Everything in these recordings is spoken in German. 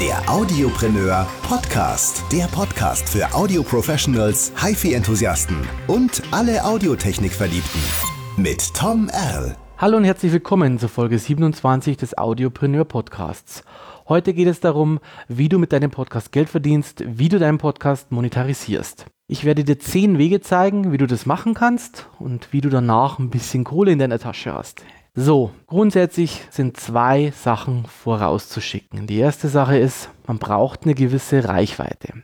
Der Audiopreneur Podcast. Der Podcast für Audio-Professionals, HiFi-Enthusiasten und alle Audiotechnik-Verliebten. Mit Tom Erl. Hallo und herzlich willkommen zur Folge 27 des Audiopreneur Podcasts. Heute geht es darum, wie du mit deinem Podcast Geld verdienst, wie du deinen Podcast monetarisierst. Ich werde dir zehn Wege zeigen, wie du das machen kannst und wie du danach ein bisschen Kohle in deiner Tasche hast. So, grundsätzlich sind zwei Sachen vorauszuschicken. Die erste Sache ist, man braucht eine gewisse Reichweite.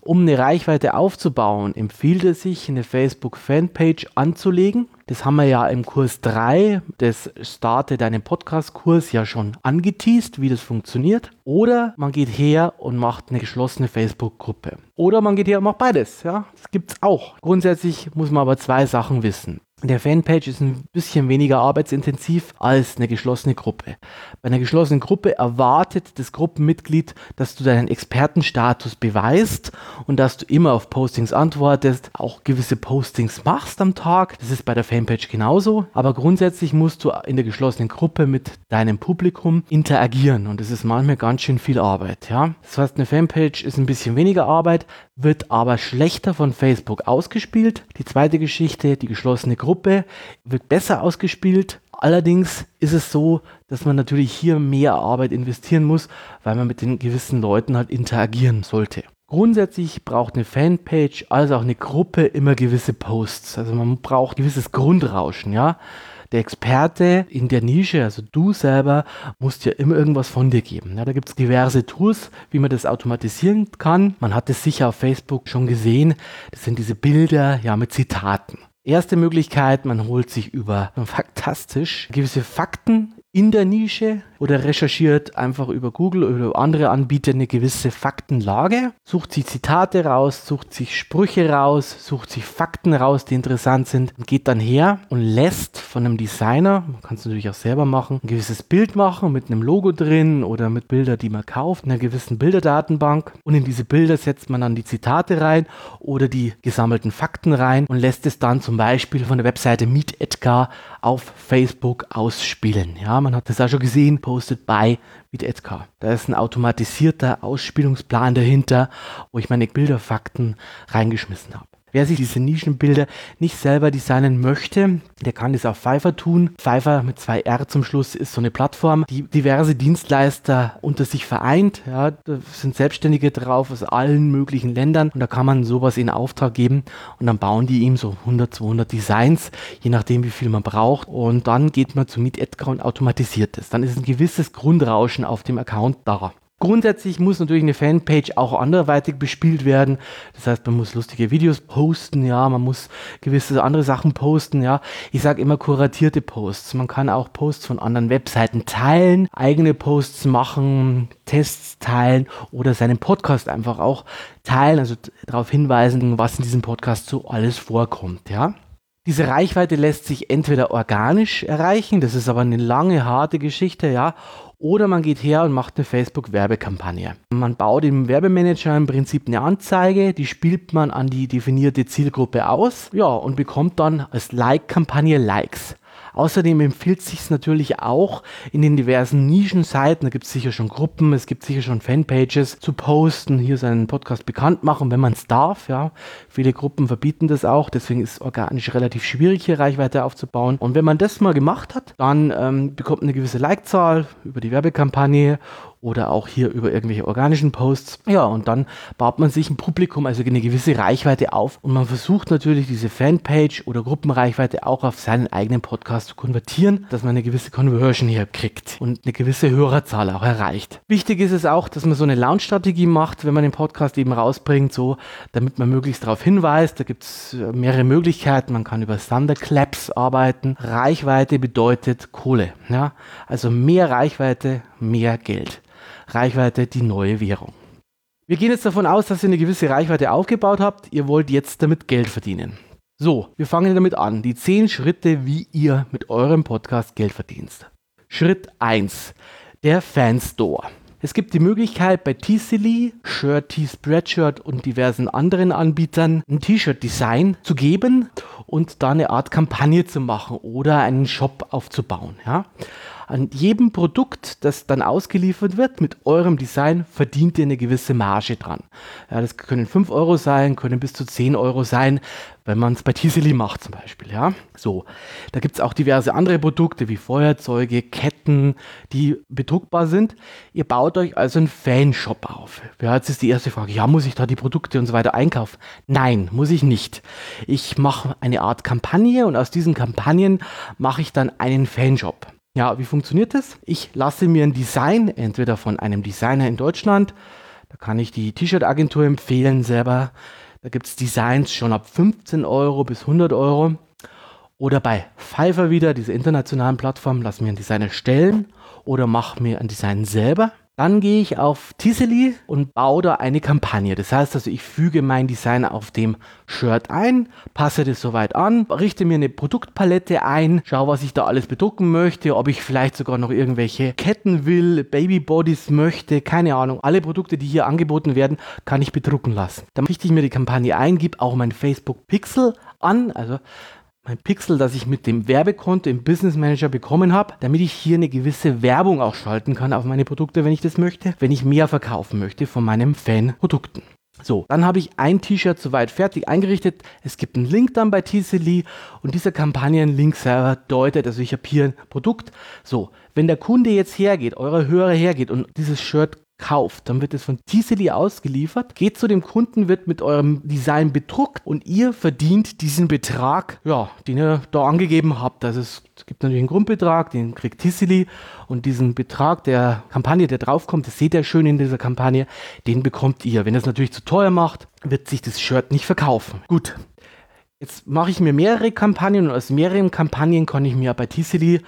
Um eine Reichweite aufzubauen, empfiehlt es sich, eine Facebook-Fanpage anzulegen. Das haben wir ja im Kurs 3 des Starte deinen Podcast-Kurs ja schon angeteased, wie das funktioniert. Oder man geht her und macht eine geschlossene Facebook-Gruppe. Oder man geht her und macht beides. Ja, das gibt es auch. Grundsätzlich muss man aber zwei Sachen wissen. Der Fanpage ist ein bisschen weniger arbeitsintensiv als eine geschlossene Gruppe. Bei einer geschlossenen Gruppe erwartet das Gruppenmitglied, dass du deinen Expertenstatus beweist und dass du immer auf Postings antwortest, auch gewisse Postings machst am Tag. Das ist bei der Fanpage genauso. Aber grundsätzlich musst du in der geschlossenen Gruppe mit deinem Publikum interagieren und das ist manchmal ganz schön viel Arbeit. Ja? Das heißt, eine Fanpage ist ein bisschen weniger Arbeit, wird aber schlechter von Facebook ausgespielt. Die zweite Geschichte, die geschlossene Gruppe, wird besser ausgespielt. Allerdings ist es so, dass man natürlich hier mehr Arbeit investieren muss, weil man mit den gewissen Leuten halt interagieren sollte. Grundsätzlich braucht eine Fanpage als auch eine Gruppe immer gewisse Posts. Also man braucht gewisses Grundrauschen, ja der Experte in der Nische, also du selber, musst ja immer irgendwas von dir geben. Ja, da gibt es diverse Tools, wie man das automatisieren kann. Man hat es sicher auf Facebook schon gesehen. Das sind diese Bilder ja mit Zitaten. Erste Möglichkeit, man holt sich über fantastisch gewisse Fakten in der Nische oder recherchiert einfach über Google oder andere Anbieter eine gewisse Faktenlage, sucht sich Zitate raus, sucht sich Sprüche raus, sucht sich Fakten raus, die interessant sind und geht dann her und lässt von einem Designer, man kann es natürlich auch selber machen, ein gewisses Bild machen mit einem Logo drin oder mit Bildern, die man kauft, in einer gewissen Bilderdatenbank und in diese Bilder setzt man dann die Zitate rein oder die gesammelten Fakten rein und lässt es dann zum Beispiel von der Webseite Meet Edgar auf Facebook ausspielen. Ja, man hat das auch schon gesehen, postet bei mit Edgar. Da ist ein automatisierter Ausspielungsplan dahinter, wo ich meine Bilderfakten reingeschmissen habe. Wer sich diese Nischenbilder nicht selber designen möchte, der kann das auf Pfeiffer tun. Pfeiffer mit zwei R zum Schluss ist so eine Plattform, die diverse Dienstleister unter sich vereint. Ja, da sind Selbstständige drauf aus allen möglichen Ländern und da kann man sowas in Auftrag geben und dann bauen die ihm so 100, 200 Designs, je nachdem wie viel man braucht und dann geht man zu Meet Edgar und automatisiert es. Dann ist ein gewisses Grundrauschen auf dem Account da. Grundsätzlich muss natürlich eine Fanpage auch anderweitig bespielt werden. Das heißt, man muss lustige Videos posten, ja, man muss gewisse andere Sachen posten, ja. Ich sage immer kuratierte Posts. Man kann auch Posts von anderen Webseiten teilen, eigene Posts machen, Tests teilen oder seinen Podcast einfach auch teilen, also darauf hinweisen, was in diesem Podcast so alles vorkommt, ja. Diese Reichweite lässt sich entweder organisch erreichen, das ist aber eine lange, harte Geschichte, ja, oder man geht her und macht eine Facebook-Werbekampagne. Man baut im Werbemanager im Prinzip eine Anzeige, die spielt man an die definierte Zielgruppe aus, ja, und bekommt dann als Like-Kampagne Likes. Außerdem empfiehlt sich natürlich auch in den diversen Nischenseiten, da gibt es sicher schon Gruppen, es gibt sicher schon Fanpages, zu posten, hier seinen Podcast bekannt machen, wenn man es darf. Ja. Viele Gruppen verbieten das auch, deswegen ist es organisch relativ schwierig, hier Reichweite aufzubauen. Und wenn man das mal gemacht hat, dann ähm, bekommt man eine gewisse Like-Zahl über die Werbekampagne oder auch hier über irgendwelche organischen Posts. Ja, und dann baut man sich ein Publikum, also eine gewisse Reichweite auf und man versucht natürlich diese Fanpage oder Gruppenreichweite auch auf seinen eigenen Podcast zu konvertieren, dass man eine gewisse Conversion hier kriegt und eine gewisse Hörerzahl auch erreicht. Wichtig ist es auch, dass man so eine Launch-Strategie macht, wenn man den Podcast eben rausbringt, so, damit man möglichst darauf hinweist. Da gibt es äh, mehrere Möglichkeiten. Man kann über Thunderclaps arbeiten. Reichweite bedeutet Kohle. Ja? Also mehr Reichweite, mehr Geld. Reichweite die neue Währung. Wir gehen jetzt davon aus, dass ihr eine gewisse Reichweite aufgebaut habt. Ihr wollt jetzt damit Geld verdienen. So, wir fangen damit an. Die 10 Schritte, wie ihr mit eurem Podcast Geld verdient. Schritt 1. Der Fanstore. Es gibt die Möglichkeit bei T-Silly, Shirt, T-Spreadshirt und diversen anderen Anbietern ein T-Shirt-Design zu geben und da eine Art Kampagne zu machen oder einen Shop aufzubauen. Ja? An jedem Produkt, das dann ausgeliefert wird mit eurem Design, verdient ihr eine gewisse Marge dran. Ja, das können 5 Euro sein, können bis zu 10 Euro sein, wenn man es bei Tiseli macht zum Beispiel. Ja? So, da gibt es auch diverse andere Produkte wie Feuerzeuge, Ketten, die bedruckbar sind. Ihr baut euch also einen Fanshop auf. Ja, jetzt ist die erste Frage, ja, muss ich da die Produkte und so weiter einkaufen? Nein, muss ich nicht. Ich mache eine Art Kampagne und aus diesen Kampagnen mache ich dann einen Fanshop. Ja, wie funktioniert das? Ich lasse mir ein Design, entweder von einem Designer in Deutschland, da kann ich die T-Shirt-Agentur empfehlen selber, da gibt es Designs schon ab 15 Euro bis 100 Euro. Oder bei Fiverr wieder, diese internationalen Plattformen, lass mir ein Design erstellen oder mach mir ein Design selber. Dann gehe ich auf Tisely und baue da eine Kampagne. Das heißt also, ich füge mein Design auf dem Shirt ein, passe das soweit an, richte mir eine Produktpalette ein, schaue, was ich da alles bedrucken möchte, ob ich vielleicht sogar noch irgendwelche Ketten will, Babybodies möchte, keine Ahnung. Alle Produkte, die hier angeboten werden, kann ich bedrucken lassen. Dann richte ich mir die Kampagne ein, gebe auch mein Facebook Pixel an, also mein Pixel, das ich mit dem Werbekonto im Business Manager bekommen habe, damit ich hier eine gewisse Werbung auch schalten kann auf meine Produkte, wenn ich das möchte, wenn ich mehr verkaufen möchte von meinen Fan-Produkten. So, dann habe ich ein T-Shirt soweit fertig eingerichtet. Es gibt einen Link dann bei Tcely und dieser Kampagnenlink selber deutet, also ich habe hier ein Produkt. So, wenn der Kunde jetzt hergeht, eure Hörer hergeht und dieses Shirt kauft, dann wird es von Tisely ausgeliefert, geht zu dem Kunden, wird mit eurem Design bedruckt und ihr verdient diesen Betrag, ja, den ihr da angegeben habt. Also es gibt natürlich einen Grundbetrag, den kriegt Tisely und diesen Betrag der Kampagne, der draufkommt, das seht ihr schön in dieser Kampagne, den bekommt ihr. Wenn ihr es natürlich zu teuer macht, wird sich das Shirt nicht verkaufen. Gut. Jetzt mache ich mir mehrere Kampagnen und aus mehreren Kampagnen kann ich mir bei Tisely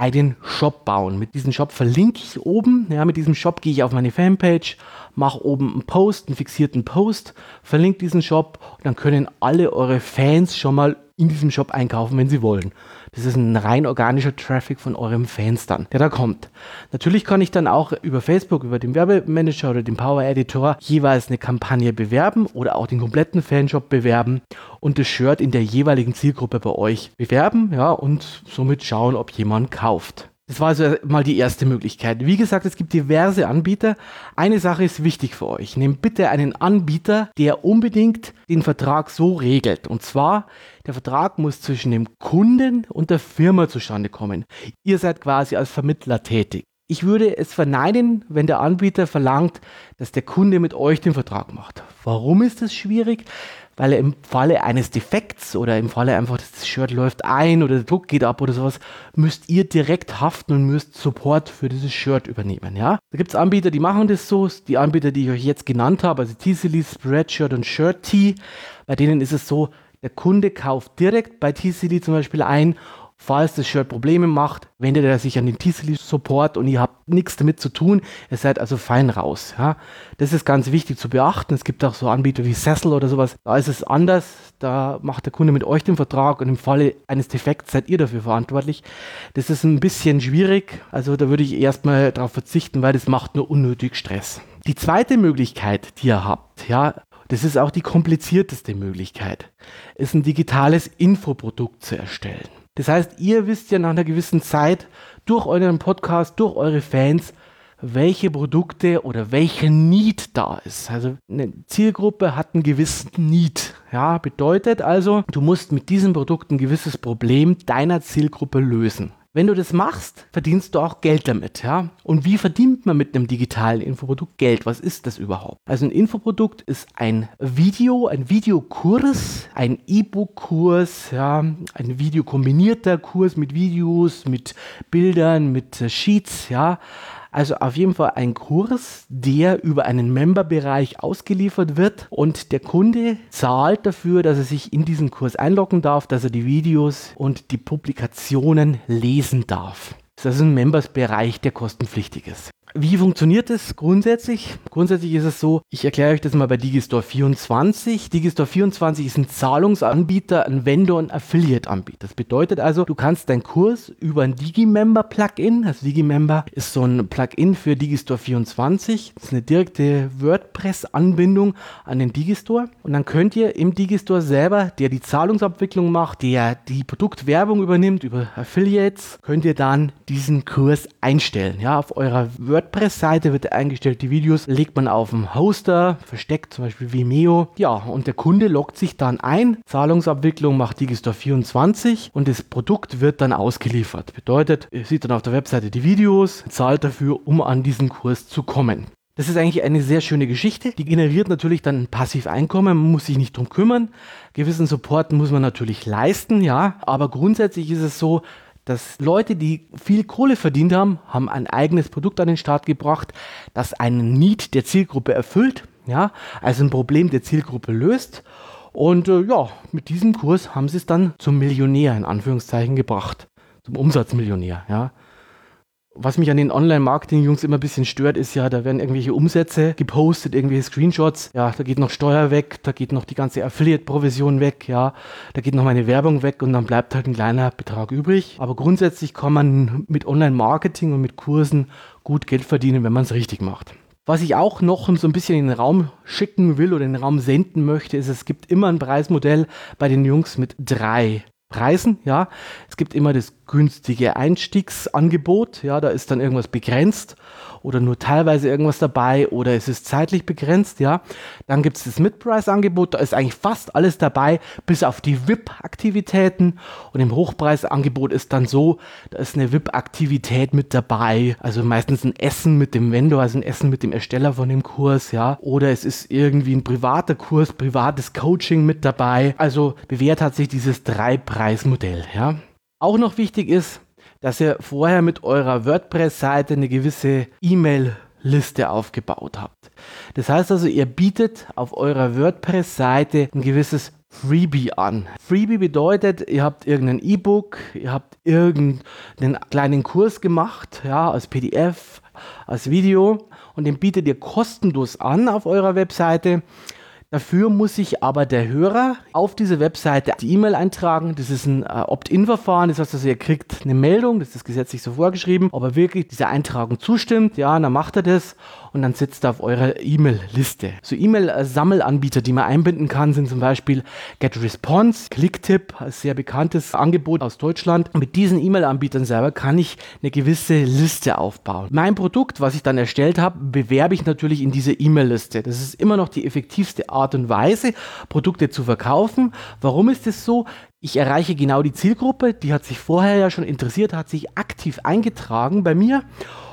einen Shop bauen. Mit diesem Shop verlinke ich oben. Ja, mit diesem Shop gehe ich auf meine Fanpage, mache oben einen Post, einen fixierten Post, verlinke diesen Shop und dann können alle eure Fans schon mal in diesem Shop einkaufen, wenn sie wollen. Das ist ein rein organischer Traffic von eurem Fans der da kommt. Natürlich kann ich dann auch über Facebook, über den Werbemanager oder den Power Editor jeweils eine Kampagne bewerben oder auch den kompletten Fanshop bewerben und das Shirt in der jeweiligen Zielgruppe bei euch bewerben, ja, und somit schauen, ob jemand kauft. Das war also mal die erste Möglichkeit. Wie gesagt, es gibt diverse Anbieter. Eine Sache ist wichtig für euch. Nehmt bitte einen Anbieter, der unbedingt den Vertrag so regelt. Und zwar, der Vertrag muss zwischen dem Kunden und der Firma zustande kommen. Ihr seid quasi als Vermittler tätig. Ich würde es verneinen, wenn der Anbieter verlangt, dass der Kunde mit euch den Vertrag macht. Warum ist das schwierig? Weil er im Falle eines Defekts oder im Falle einfach, dass das Shirt läuft ein oder der Druck geht ab oder sowas, müsst ihr direkt haften und müsst Support für dieses Shirt übernehmen, ja. Da gibt es Anbieter, die machen das so, die Anbieter, die ich euch jetzt genannt habe, also T-Silly, Spreadshirt und ShirtT, bei denen ist es so, der Kunde kauft direkt bei T-Silly zum Beispiel ein Falls das Shirt Probleme macht, wendet er sich an den Tisely Support und ihr habt nichts damit zu tun. Ihr seid also fein raus. Ja. Das ist ganz wichtig zu beachten. Es gibt auch so Anbieter wie Cecil oder sowas. Da ist es anders. Da macht der Kunde mit euch den Vertrag und im Falle eines Defekts seid ihr dafür verantwortlich. Das ist ein bisschen schwierig. Also da würde ich erstmal darauf verzichten, weil das macht nur unnötig Stress. Die zweite Möglichkeit, die ihr habt, ja, das ist auch die komplizierteste Möglichkeit, ist ein digitales Infoprodukt zu erstellen. Das heißt, ihr wisst ja nach einer gewissen Zeit durch euren Podcast, durch eure Fans, welche Produkte oder welche Need da ist. Also eine Zielgruppe hat einen gewissen Need. Ja, bedeutet also, du musst mit diesem Produkt ein gewisses Problem deiner Zielgruppe lösen. Wenn du das machst, verdienst du auch Geld damit, ja? Und wie verdient man mit einem digitalen Infoprodukt Geld? Was ist das überhaupt? Also ein Infoprodukt ist ein Video, ein Videokurs, ein E-Book-Kurs, ja, ein videokombinierter Kurs mit Videos, mit Bildern, mit Sheets, ja. Also auf jeden Fall ein Kurs, der über einen Member-Bereich ausgeliefert wird und der Kunde zahlt dafür, dass er sich in diesen Kurs einloggen darf, dass er die Videos und die Publikationen lesen darf. Das ist ein Members-Bereich, der kostenpflichtig ist. Wie funktioniert es grundsätzlich? Grundsätzlich ist es so, ich erkläre euch das mal bei Digistore 24. Digistore 24 ist ein Zahlungsanbieter, ein Vendor und Affiliate-Anbieter. Das bedeutet also, du kannst deinen Kurs über ein Digimember-Plugin, also Digimember ist so ein Plugin für Digistore 24, das ist eine direkte WordPress-Anbindung an den Digistore und dann könnt ihr im Digistore selber, der die Zahlungsabwicklung macht, der die Produktwerbung übernimmt über Affiliates, könnt ihr dann diesen Kurs einstellen. Ja, auf eurer WordPress-Seite wird eingestellt. Die Videos legt man auf dem Hoster, versteckt zum Beispiel Vimeo. Ja, und der Kunde loggt sich dann ein. Zahlungsabwicklung macht Digistore 24 und das Produkt wird dann ausgeliefert. Bedeutet, ihr seht dann auf der Webseite die Videos, zahlt dafür, um an diesen Kurs zu kommen. Das ist eigentlich eine sehr schöne Geschichte. Die generiert natürlich dann ein Passiveinkommen. Man muss sich nicht drum kümmern. Gewissen Support muss man natürlich leisten, ja. Aber grundsätzlich ist es so, dass Leute, die viel Kohle verdient haben, haben ein eigenes Produkt an den Start gebracht, das einen Need der Zielgruppe erfüllt, ja, also ein Problem der Zielgruppe löst. Und äh, ja, mit diesem Kurs haben sie es dann zum Millionär in Anführungszeichen gebracht, zum Umsatzmillionär, ja. Was mich an den Online-Marketing-Jungs immer ein bisschen stört, ist ja, da werden irgendwelche Umsätze gepostet, irgendwelche Screenshots. Ja, da geht noch Steuer weg, da geht noch die ganze Affiliate-Provision weg, ja, da geht noch meine Werbung weg und dann bleibt halt ein kleiner Betrag übrig. Aber grundsätzlich kann man mit Online-Marketing und mit Kursen gut Geld verdienen, wenn man es richtig macht. Was ich auch noch so ein bisschen in den Raum schicken will oder in den Raum senden möchte, ist, es gibt immer ein Preismodell bei den Jungs mit drei Preisen, ja. Es gibt immer das günstige Einstiegsangebot, ja, da ist dann irgendwas begrenzt oder nur teilweise irgendwas dabei oder es ist zeitlich begrenzt, ja. Dann gibt es das Mid-Price-Angebot, da ist eigentlich fast alles dabei, bis auf die VIP-Aktivitäten. Und im Hochpreisangebot ist dann so, da ist eine VIP-Aktivität mit dabei, also meistens ein Essen mit dem Vendor, also ein Essen mit dem Ersteller von dem Kurs, ja. Oder es ist irgendwie ein privater Kurs, privates Coaching mit dabei. Also bewährt hat sich dieses Drei-Preis-Modell, ja. Auch noch wichtig ist, dass ihr vorher mit eurer WordPress-Seite eine gewisse E-Mail-Liste aufgebaut habt. Das heißt also, ihr bietet auf eurer WordPress-Seite ein gewisses Freebie an. Freebie bedeutet, ihr habt irgendein E-Book, ihr habt irgendeinen kleinen Kurs gemacht, ja, als PDF, als Video und den bietet ihr kostenlos an auf eurer Webseite. Dafür muss sich aber der Hörer auf diese Webseite die E-Mail eintragen. Das ist ein äh, Opt-in-Verfahren. Das heißt also, er kriegt eine Meldung, das ist gesetzlich so vorgeschrieben, ob er wirklich dieser Eintragung zustimmt. Ja, dann macht er das und dann sitzt er auf eurer E-Mail-Liste. So E-Mail-Sammelanbieter, die man einbinden kann, sind zum Beispiel GetResponse, Clicktip, ein sehr bekanntes Angebot aus Deutschland. Mit diesen E-Mail-Anbietern selber kann ich eine gewisse Liste aufbauen. Mein Produkt, was ich dann erstellt habe, bewerbe ich natürlich in diese E-Mail-Liste. Das ist immer noch die effektivste Art und Weise, Produkte zu verkaufen. Warum ist es so? Ich erreiche genau die Zielgruppe, die hat sich vorher ja schon interessiert, hat sich aktiv eingetragen bei mir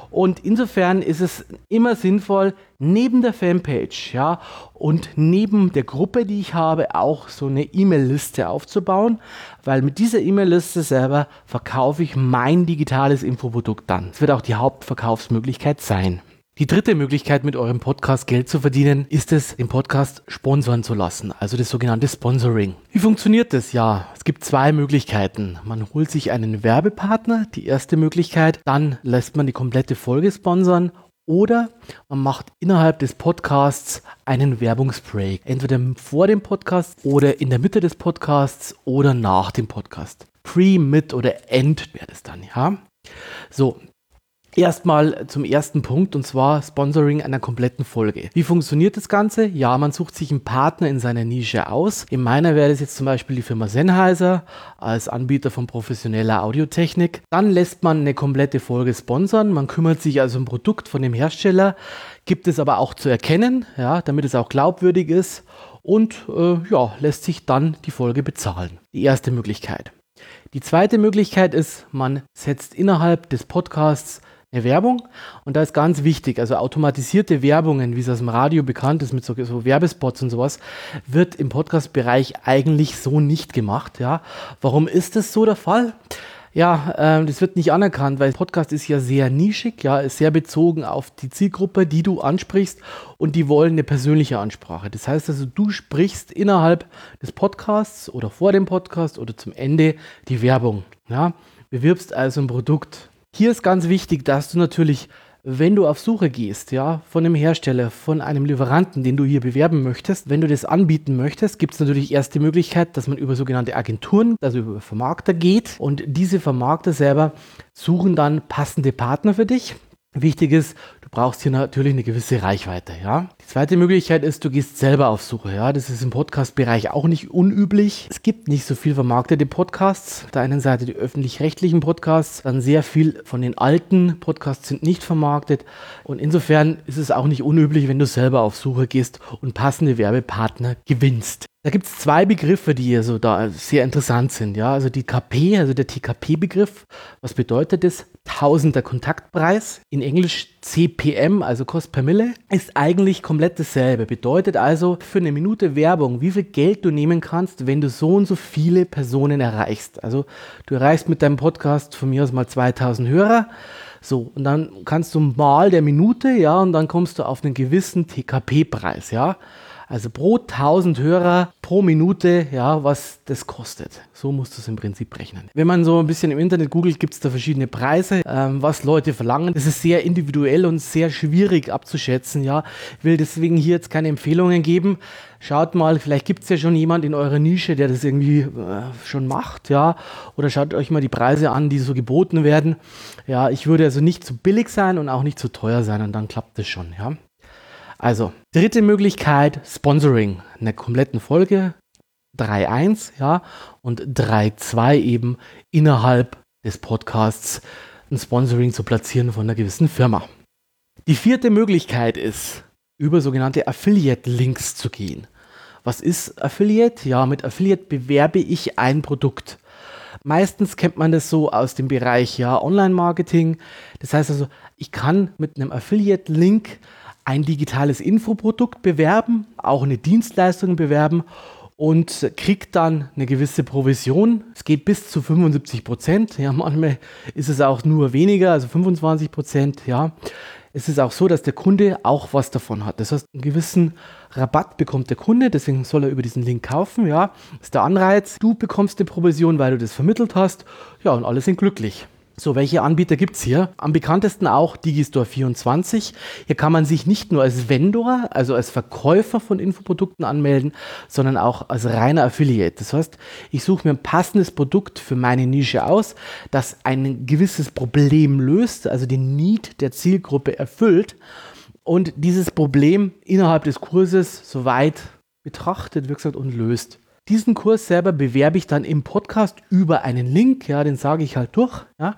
und insofern ist es immer sinnvoll, neben der Fanpage, ja, und neben der Gruppe, die ich habe, auch so eine E-Mail-Liste aufzubauen, weil mit dieser E-Mail-Liste selber verkaufe ich mein digitales Infoprodukt dann. Es wird auch die Hauptverkaufsmöglichkeit sein. Die dritte Möglichkeit, mit eurem Podcast Geld zu verdienen, ist es, den Podcast sponsoren zu lassen, also das sogenannte Sponsoring. Wie funktioniert das? Ja, es gibt zwei Möglichkeiten. Man holt sich einen Werbepartner, die erste Möglichkeit, dann lässt man die komplette Folge sponsern oder man macht innerhalb des Podcasts einen Werbungsbreak. Entweder vor dem Podcast oder in der Mitte des Podcasts oder nach dem Podcast. Pre, Mid oder End wäre das dann, ja. So, Erstmal zum ersten Punkt und zwar Sponsoring einer kompletten Folge. Wie funktioniert das Ganze? Ja, man sucht sich einen Partner in seiner Nische aus. In meiner wäre das jetzt zum Beispiel die Firma Sennheiser als Anbieter von professioneller Audiotechnik. Dann lässt man eine komplette Folge sponsern. Man kümmert sich also um Produkt von dem Hersteller, gibt es aber auch zu erkennen, ja, damit es auch glaubwürdig ist und äh, ja, lässt sich dann die Folge bezahlen. Die erste Möglichkeit. Die zweite Möglichkeit ist, man setzt innerhalb des Podcasts eine Werbung. Und da ist ganz wichtig, also automatisierte Werbungen, wie es aus dem Radio bekannt ist, mit so, so Werbespots und sowas, wird im Podcast-Bereich eigentlich so nicht gemacht. Ja. Warum ist das so der Fall? Ja, äh, das wird nicht anerkannt, weil Podcast ist ja sehr nischig, ja, ist sehr bezogen auf die Zielgruppe, die du ansprichst und die wollen eine persönliche Ansprache. Das heißt also, du sprichst innerhalb des Podcasts oder vor dem Podcast oder zum Ende die Werbung. Ja, bewirbst also ein Produkt. Hier ist ganz wichtig, dass du natürlich, wenn du auf Suche gehst, ja, von einem Hersteller, von einem Lieferanten, den du hier bewerben möchtest, wenn du das anbieten möchtest, gibt es natürlich erst die Möglichkeit, dass man über sogenannte Agenturen, also über Vermarkter geht und diese Vermarkter selber suchen dann passende Partner für dich. Wichtig ist, Du brauchst hier natürlich eine gewisse Reichweite, ja. Die zweite Möglichkeit ist, du gehst selber auf Suche, ja. Das ist im Podcast-Bereich auch nicht unüblich. Es gibt nicht so viel vermarktete Podcasts. Auf der einen Seite die öffentlich-rechtlichen Podcasts, dann sehr viel von den alten Podcasts sind nicht vermarktet. Und insofern ist es auch nicht unüblich, wenn du selber auf Suche gehst und passende Werbepartner gewinnst. Da gibt es zwei Begriffe, die hier so da sehr interessant sind. Ja, also die KP, also der TKP-Begriff. Was bedeutet das? Tausender Kontaktpreis. In Englisch CPM, also Cost per Mille, ist eigentlich komplett dasselbe. Bedeutet also für eine Minute Werbung, wie viel Geld du nehmen kannst, wenn du so und so viele Personen erreichst. Also du erreichst mit deinem Podcast von mir aus mal 2000 Hörer. So, und dann kannst du mal der Minute, ja, und dann kommst du auf einen gewissen TKP-Preis, ja. Also pro 1000 Hörer pro Minute, ja, was das kostet. So musst du es im Prinzip rechnen. Wenn man so ein bisschen im Internet googelt, gibt es da verschiedene Preise, ähm, was Leute verlangen. Das ist sehr individuell und sehr schwierig abzuschätzen, ja. Ich will deswegen hier jetzt keine Empfehlungen geben. Schaut mal, vielleicht gibt es ja schon jemand in eurer Nische, der das irgendwie äh, schon macht, ja. Oder schaut euch mal die Preise an, die so geboten werden. Ja, ich würde also nicht zu billig sein und auch nicht zu teuer sein und dann klappt das schon, ja. Also, dritte Möglichkeit, Sponsoring. Eine kompletten Folge, 3.1, ja, und 3.2 eben innerhalb des Podcasts ein Sponsoring zu platzieren von einer gewissen Firma. Die vierte Möglichkeit ist, über sogenannte Affiliate-Links zu gehen. Was ist Affiliate? Ja, mit Affiliate bewerbe ich ein Produkt. Meistens kennt man das so aus dem Bereich ja, Online-Marketing. Das heißt also, ich kann mit einem Affiliate-Link ein digitales Infoprodukt bewerben, auch eine Dienstleistung bewerben und kriegt dann eine gewisse Provision. Es geht bis zu 75 Prozent. Ja, manchmal ist es auch nur weniger, also 25 Prozent. Ja, es ist auch so, dass der Kunde auch was davon hat. Das heißt, einen gewissen Rabatt bekommt der Kunde, deswegen soll er über diesen Link kaufen. Ja, das ist der Anreiz. Du bekommst eine Provision, weil du das vermittelt hast. Ja, und alle sind glücklich. So, welche Anbieter gibt es hier? Am bekanntesten auch Digistore24. Hier kann man sich nicht nur als Vendor, also als Verkäufer von Infoprodukten anmelden, sondern auch als reiner Affiliate. Das heißt, ich suche mir ein passendes Produkt für meine Nische aus, das ein gewisses Problem löst, also den Need der Zielgruppe erfüllt und dieses Problem innerhalb des Kurses soweit betrachtet, wie und löst. Diesen Kurs selber bewerbe ich dann im Podcast über einen Link, ja, den sage ich halt durch, ja,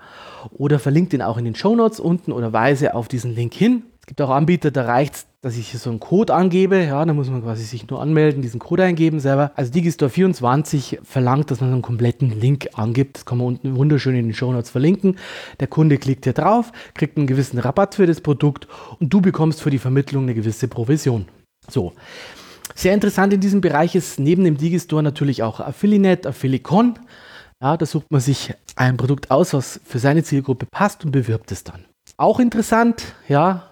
oder verlinke den auch in den Show Notes unten oder weise auf diesen Link hin. Es gibt auch Anbieter, da reicht es, dass ich so einen Code angebe, ja, da muss man quasi sich nur anmelden, diesen Code eingeben selber. Also Digistore 24 verlangt, dass man einen kompletten Link angibt. Das kann man unten wunderschön in den Show Notes verlinken. Der Kunde klickt hier drauf, kriegt einen gewissen Rabatt für das Produkt und du bekommst für die Vermittlung eine gewisse Provision. So. Sehr interessant in diesem Bereich ist neben dem Digistore natürlich auch Affiliate, Affilicon. Ja, da sucht man sich ein Produkt aus, was für seine Zielgruppe passt und bewirbt es dann. Auch interessant, ja,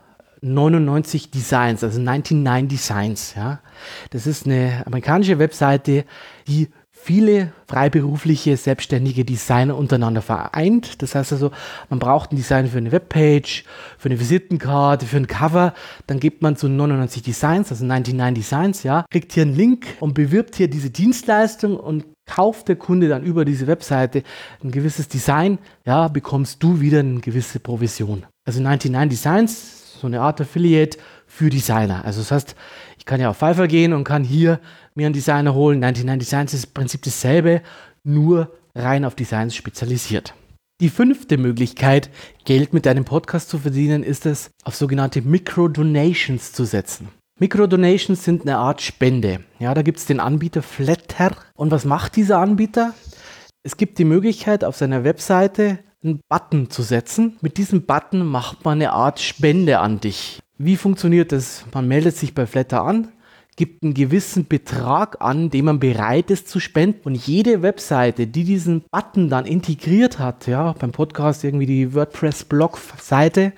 99 Designs, also 99 Designs, ja. Das ist eine amerikanische Webseite, die viele freiberufliche, selbstständige Designer untereinander vereint. Das heißt also, man braucht ein Design für eine Webpage, für eine Visitenkarte, für ein Cover. Dann gibt man zu 99 Designs, also 99 Designs, ja, kriegt hier einen Link und bewirbt hier diese Dienstleistung und kauft der Kunde dann über diese Webseite ein gewisses Design, ja, bekommst du wieder eine gewisse Provision. Also 99 Designs, so eine Art Affiliate für Designer. Also das heißt, ich kann ja auf Fiverr gehen und kann hier mir einen Designer holen. 99 Designs ist im Prinzip dasselbe, nur rein auf Designs spezialisiert. Die fünfte Möglichkeit, Geld mit deinem Podcast zu verdienen, ist es, auf sogenannte Micro-Donations zu setzen. Micro-Donations sind eine Art Spende. Ja, da gibt es den Anbieter Flatter. Und was macht dieser Anbieter? Es gibt die Möglichkeit, auf seiner Webseite einen Button zu setzen. Mit diesem Button macht man eine Art Spende an dich. Wie funktioniert das? Man meldet sich bei Flatter an, gibt einen gewissen Betrag an, den man bereit ist zu spenden. Und jede Webseite, die diesen Button dann integriert hat, ja, beim Podcast irgendwie die WordPress-Blog-Seite,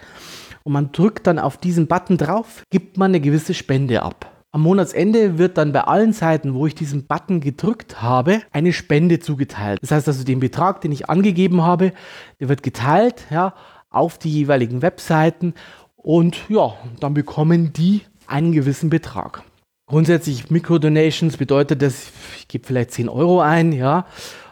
und man drückt dann auf diesen Button drauf, gibt man eine gewisse Spende ab. Am Monatsende wird dann bei allen Seiten, wo ich diesen Button gedrückt habe, eine Spende zugeteilt. Das heißt also, den Betrag, den ich angegeben habe, der wird geteilt ja, auf die jeweiligen Webseiten und ja, dann bekommen die einen gewissen Betrag. Grundsätzlich Mikrodonations bedeutet das, ich gebe vielleicht 10 Euro ein, ja,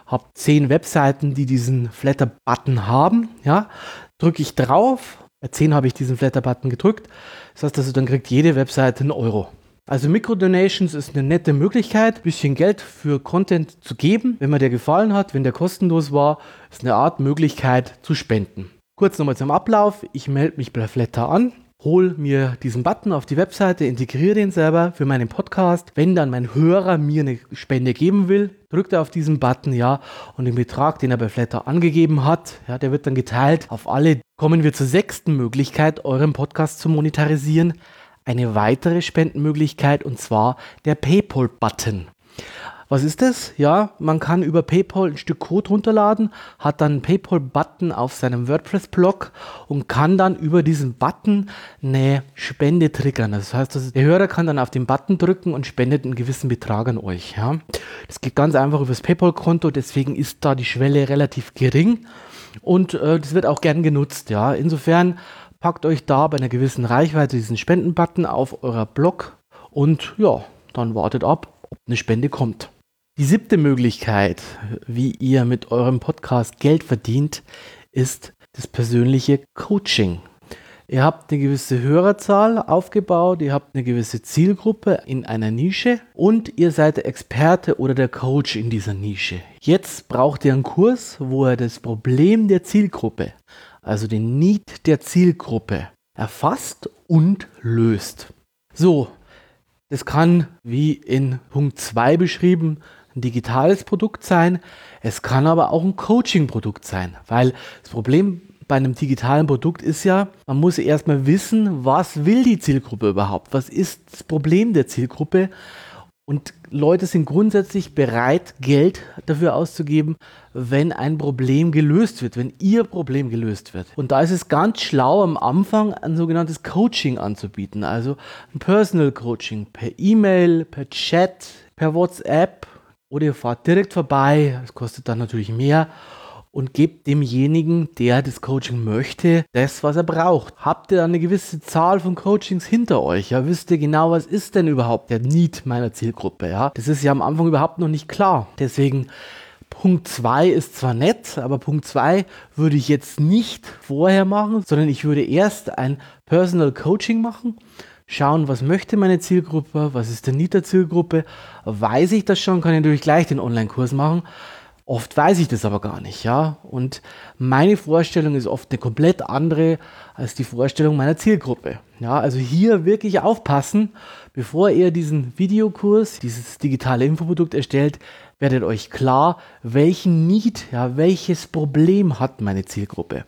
habe 10 Webseiten, die diesen Flatter-Button haben, ja, drücke ich drauf, Bei 10 habe ich diesen Flatter-Button gedrückt. Das heißt also, dann kriegt jede Webseite einen Euro. Also Mikrodonations ist eine nette Möglichkeit, ein bisschen Geld für Content zu geben. Wenn mir der gefallen hat, wenn der kostenlos war, ist eine Art Möglichkeit zu spenden. Kurz nochmal zum Ablauf. Ich melde mich bei Flatter an, hol mir diesen Button auf die Webseite, integriere den selber für meinen Podcast. Wenn dann mein Hörer mir eine Spende geben will, drückt er auf diesen Button, ja, und den Betrag, den er bei Flatter angegeben hat, ja, der wird dann geteilt auf alle. Kommen wir zur sechsten Möglichkeit, euren Podcast zu monetarisieren. Eine weitere Spendenmöglichkeit und zwar der PayPal-Button. Was ist das? Ja, man kann über PayPal ein Stück Code runterladen, hat dann einen PayPal-Button auf seinem WordPress-Blog und kann dann über diesen Button eine Spende triggern. Das heißt, der Hörer kann dann auf den Button drücken und spendet einen gewissen Betrag an euch. Ja. Das geht ganz einfach über das PayPal-Konto, deswegen ist da die Schwelle relativ gering und äh, das wird auch gern genutzt. Ja. Insofern packt euch da bei einer gewissen Reichweite diesen Spenden-Button auf eurer Blog und ja, dann wartet ab, ob eine Spende kommt. Die siebte Möglichkeit, wie ihr mit eurem Podcast Geld verdient, ist das persönliche Coaching. Ihr habt eine gewisse Hörerzahl aufgebaut, ihr habt eine gewisse Zielgruppe in einer Nische und ihr seid der Experte oder der Coach in dieser Nische. Jetzt braucht ihr einen Kurs, wo ihr das Problem der Zielgruppe, also den Need der Zielgruppe, erfasst und löst. So, das kann, wie in Punkt 2 beschrieben, ein digitales Produkt sein. Es kann aber auch ein Coaching-Produkt sein, weil das Problem bei einem digitalen Produkt ist ja, man muss erstmal wissen, was will die Zielgruppe überhaupt? Was ist das Problem der Zielgruppe? Und Leute sind grundsätzlich bereit, Geld dafür auszugeben, wenn ein Problem gelöst wird, wenn ihr Problem gelöst wird. Und da ist es ganz schlau, am Anfang ein sogenanntes Coaching anzubieten. Also ein Personal Coaching per E-Mail, per Chat, per WhatsApp oder ihr fahrt direkt vorbei, das kostet dann natürlich mehr und gebt demjenigen, der das Coaching möchte, das, was er braucht. Habt ihr eine gewisse Zahl von Coachings hinter euch? Ja, wisst ihr genau, was ist denn überhaupt der Need meiner Zielgruppe? Ja, das ist ja am Anfang überhaupt noch nicht klar. Deswegen Punkt 2 ist zwar nett, aber Punkt 2 würde ich jetzt nicht vorher machen, sondern ich würde erst ein Personal Coaching machen schauen, was möchte meine Zielgruppe, was ist der Need der Zielgruppe. Weiß ich das schon, kann ich natürlich gleich den Online-Kurs machen. Oft weiß ich das aber gar nicht, ja. Und meine Vorstellung ist oft eine komplett andere als die Vorstellung meiner Zielgruppe. Ja, also hier wirklich aufpassen, bevor ihr diesen Videokurs, dieses digitale Infoprodukt erstellt, werdet euch klar, welchen Need, ja, welches Problem hat meine Zielgruppe.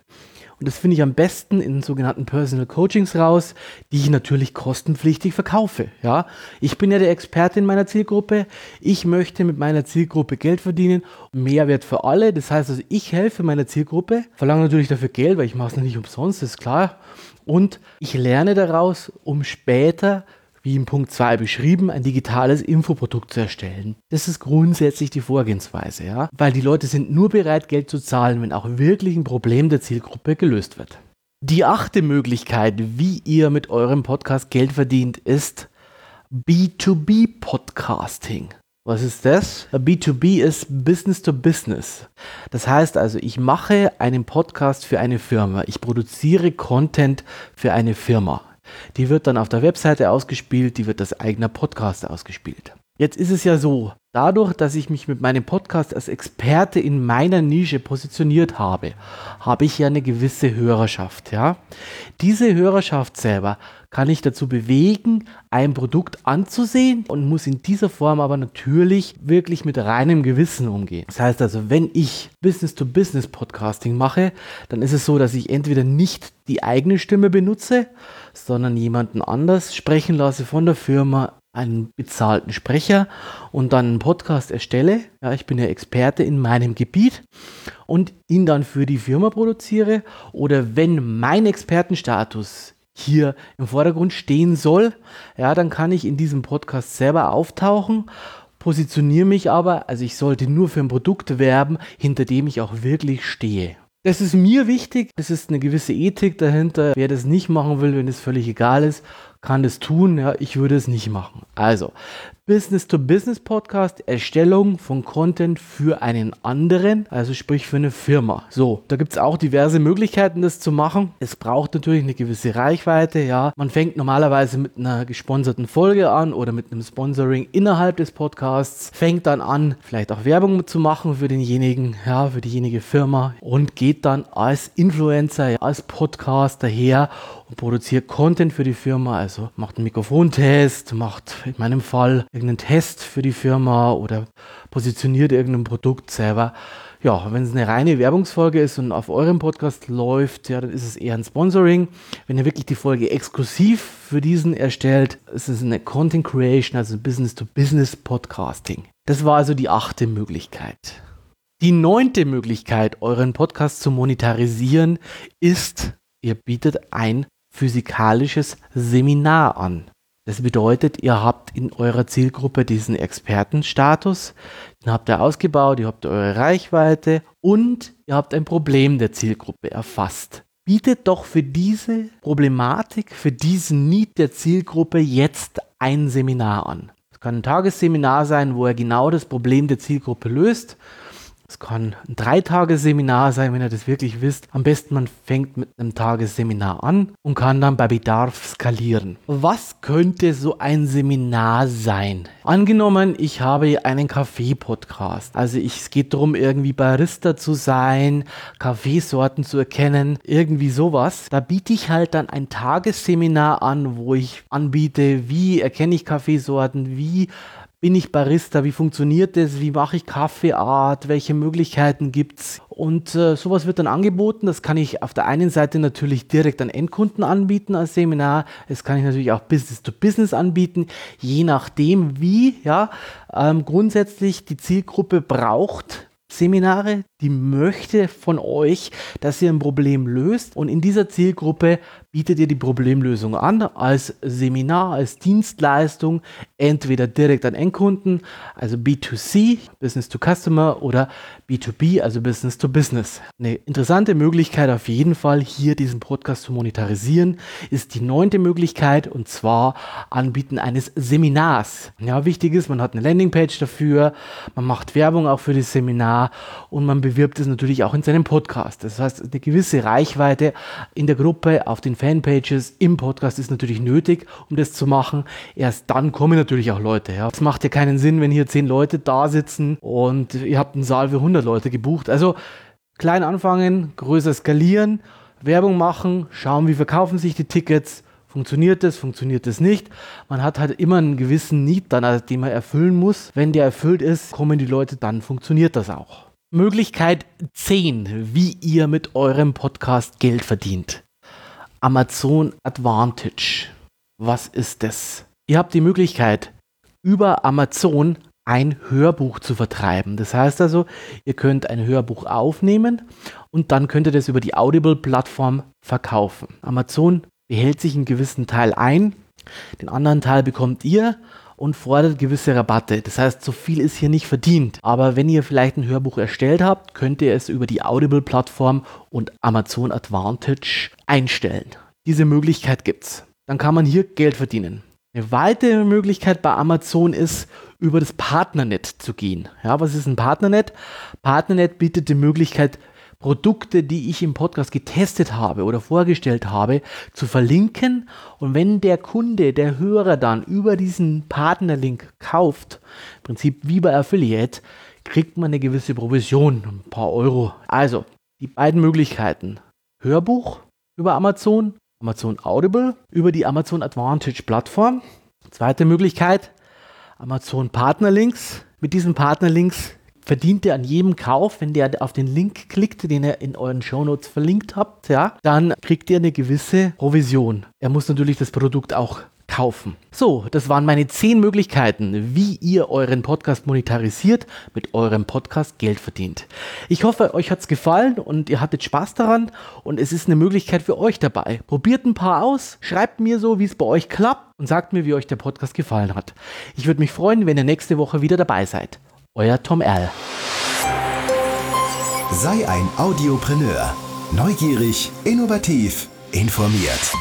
Und das finde ich am besten in sogenannten Personal Coachings raus, die ich natürlich kostenpflichtig verkaufe. Ja, ich bin ja der Experte in meiner Zielgruppe. Ich möchte mit meiner Zielgruppe Geld verdienen. Mehrwert für alle. Das heißt also, ich helfe meiner Zielgruppe, verlange natürlich dafür Geld, weil ich mache es nicht umsonst, ist klar. Und ich lerne daraus, um später wie im Punkt 2 beschrieben, ein digitales Infoprodukt zu erstellen. Das ist grundsätzlich die Vorgehensweise, ja? weil die Leute sind nur bereit, Geld zu zahlen, wenn auch wirklich ein Problem der Zielgruppe gelöst wird. Die achte Möglichkeit, wie ihr mit eurem Podcast Geld verdient, ist B2B Podcasting. Was ist das? B2B ist Business to Business. Das heißt also, ich mache einen Podcast für eine Firma. Ich produziere Content für eine Firma. Die wird dann auf der Webseite ausgespielt, die wird als eigener Podcast ausgespielt. Jetzt ist es ja so, dadurch, dass ich mich mit meinem Podcast als Experte in meiner Nische positioniert habe, habe ich ja eine gewisse Hörerschaft, ja. Diese Hörerschaft selber kann ich dazu bewegen, ein Produkt anzusehen und muss in dieser Form aber natürlich wirklich mit reinem Gewissen umgehen. Das heißt also, wenn ich Business-to-Business-Podcasting mache, dann ist es so, dass ich entweder nicht die eigene Stimme benutze, sondern jemanden anders sprechen lasse von der Firma, einen bezahlten Sprecher und dann einen Podcast erstelle. Ja, ich bin ja Experte in meinem Gebiet und ihn dann für die Firma produziere. Oder wenn mein Expertenstatus hier im Vordergrund stehen soll, ja, dann kann ich in diesem Podcast selber auftauchen, positioniere mich aber, also ich sollte nur für ein Produkt werben, hinter dem ich auch wirklich stehe. Das ist mir wichtig, es ist eine gewisse Ethik dahinter. Wer das nicht machen will, wenn es völlig egal ist, kann das tun. Ja, ich würde es nicht machen. Also, Business-to-Business-Podcast, Erstellung von Content für einen anderen, also sprich für eine Firma. So, da gibt es auch diverse Möglichkeiten, das zu machen. Es braucht natürlich eine gewisse Reichweite, ja. Man fängt normalerweise mit einer gesponserten Folge an oder mit einem Sponsoring innerhalb des Podcasts, fängt dann an, vielleicht auch Werbung zu machen für denjenigen, ja, für diejenige Firma und geht dann als Influencer, als Podcaster her und produziert Content für die Firma, also macht einen Mikrofontest, macht in meinem Fall irgendeinen Test für die Firma oder positioniert irgendein Produkt selber. Ja, wenn es eine reine Werbungsfolge ist und auf eurem Podcast läuft, ja, dann ist es eher ein Sponsoring. Wenn ihr wirklich die Folge exklusiv für diesen erstellt, ist es eine Content Creation, also Business-to-Business Podcasting. Das war also die achte Möglichkeit. Die neunte Möglichkeit, euren Podcast zu monetarisieren, ist, ihr bietet ein physikalisches Seminar an. Das bedeutet, ihr habt in eurer Zielgruppe diesen Expertenstatus, den habt ihr ausgebaut, ihr habt eure Reichweite und ihr habt ein Problem der Zielgruppe erfasst. Bietet doch für diese Problematik, für diesen Need der Zielgruppe jetzt ein Seminar an. Es kann ein Tagesseminar sein, wo er genau das Problem der Zielgruppe löst es kann ein Dreitageseminar sein, wenn ihr das wirklich wisst. Am besten man fängt mit einem Tagesseminar an und kann dann bei Bedarf skalieren. Was könnte so ein Seminar sein? Angenommen, ich habe einen Kaffee-Podcast. Also ich, es geht darum, irgendwie Barista zu sein, Kaffeesorten zu erkennen, irgendwie sowas. Da biete ich halt dann ein Tagesseminar an, wo ich anbiete, wie erkenne ich Kaffeesorten, wie bin ich Barista? Wie funktioniert das? Wie mache ich Kaffeeart? Welche Möglichkeiten gibt es? Und äh, sowas wird dann angeboten. Das kann ich auf der einen Seite natürlich direkt an Endkunden anbieten als Seminar. Das kann ich natürlich auch Business to Business anbieten, je nachdem, wie ja ähm, grundsätzlich die Zielgruppe braucht Seminare, die möchte von euch, dass ihr ein Problem löst und in dieser Zielgruppe bietet ihr die Problemlösung an als Seminar, als Dienstleistung, entweder direkt an Endkunden, also B2C, Business to Customer oder B2B, also Business to Business. Eine interessante Möglichkeit auf jeden Fall, hier diesen Podcast zu monetarisieren, ist die neunte Möglichkeit und zwar Anbieten eines Seminars. Ja, wichtig ist, man hat eine Landingpage dafür, man macht Werbung auch für das Seminar und man bewirbt es natürlich auch in seinem Podcast. Das heißt, eine gewisse Reichweite in der Gruppe auf den Fanpages im Podcast ist natürlich nötig, um das zu machen. Erst dann kommen natürlich auch Leute. Ja. Es macht ja keinen Sinn, wenn hier zehn Leute da sitzen und ihr habt einen Saal für 100 Leute gebucht. Also klein anfangen, größer skalieren, Werbung machen, schauen, wie verkaufen sich die Tickets. Funktioniert das, funktioniert das nicht? Man hat halt immer einen gewissen Need dann, den man erfüllen muss. Wenn der erfüllt ist, kommen die Leute, dann funktioniert das auch. Möglichkeit 10, wie ihr mit eurem Podcast Geld verdient. Amazon Advantage. Was ist das? Ihr habt die Möglichkeit, über Amazon ein Hörbuch zu vertreiben. Das heißt also, ihr könnt ein Hörbuch aufnehmen und dann könnt ihr das über die Audible-Plattform verkaufen. Amazon behält sich einen gewissen Teil ein, den anderen Teil bekommt ihr und fordert gewisse Rabatte. Das heißt, so viel ist hier nicht verdient. Aber wenn ihr vielleicht ein Hörbuch erstellt habt, könnt ihr es über die Audible-Plattform und Amazon Advantage einstellen. Diese Möglichkeit gibt's. Dann kann man hier Geld verdienen. Eine weitere Möglichkeit bei Amazon ist, über das Partnernet zu gehen. Ja, was ist ein Partnernet? Partnernet bietet die Möglichkeit, Produkte, die ich im Podcast getestet habe oder vorgestellt habe, zu verlinken. Und wenn der Kunde, der Hörer dann über diesen Partnerlink kauft, im Prinzip wie bei Affiliate, kriegt man eine gewisse Provision, ein paar Euro. Also, die beiden Möglichkeiten. Hörbuch über Amazon, Amazon Audible, über die Amazon Advantage Plattform. Zweite Möglichkeit, Amazon Partnerlinks. Mit diesen Partnerlinks verdient ihr an jedem Kauf, wenn der auf den Link klickt, den ihr in euren Shownotes verlinkt habt, ja, dann kriegt ihr eine gewisse Provision. Er muss natürlich das Produkt auch kaufen. So, das waren meine zehn Möglichkeiten, wie ihr euren Podcast monetarisiert, mit eurem Podcast Geld verdient. Ich hoffe, euch hat es gefallen und ihr hattet Spaß daran und es ist eine Möglichkeit für euch dabei. Probiert ein paar aus, schreibt mir so, wie es bei euch klappt und sagt mir, wie euch der Podcast gefallen hat. Ich würde mich freuen, wenn ihr nächste Woche wieder dabei seid. Euer Tom L. Sei ein Audiopreneur. Neugierig, innovativ, informiert.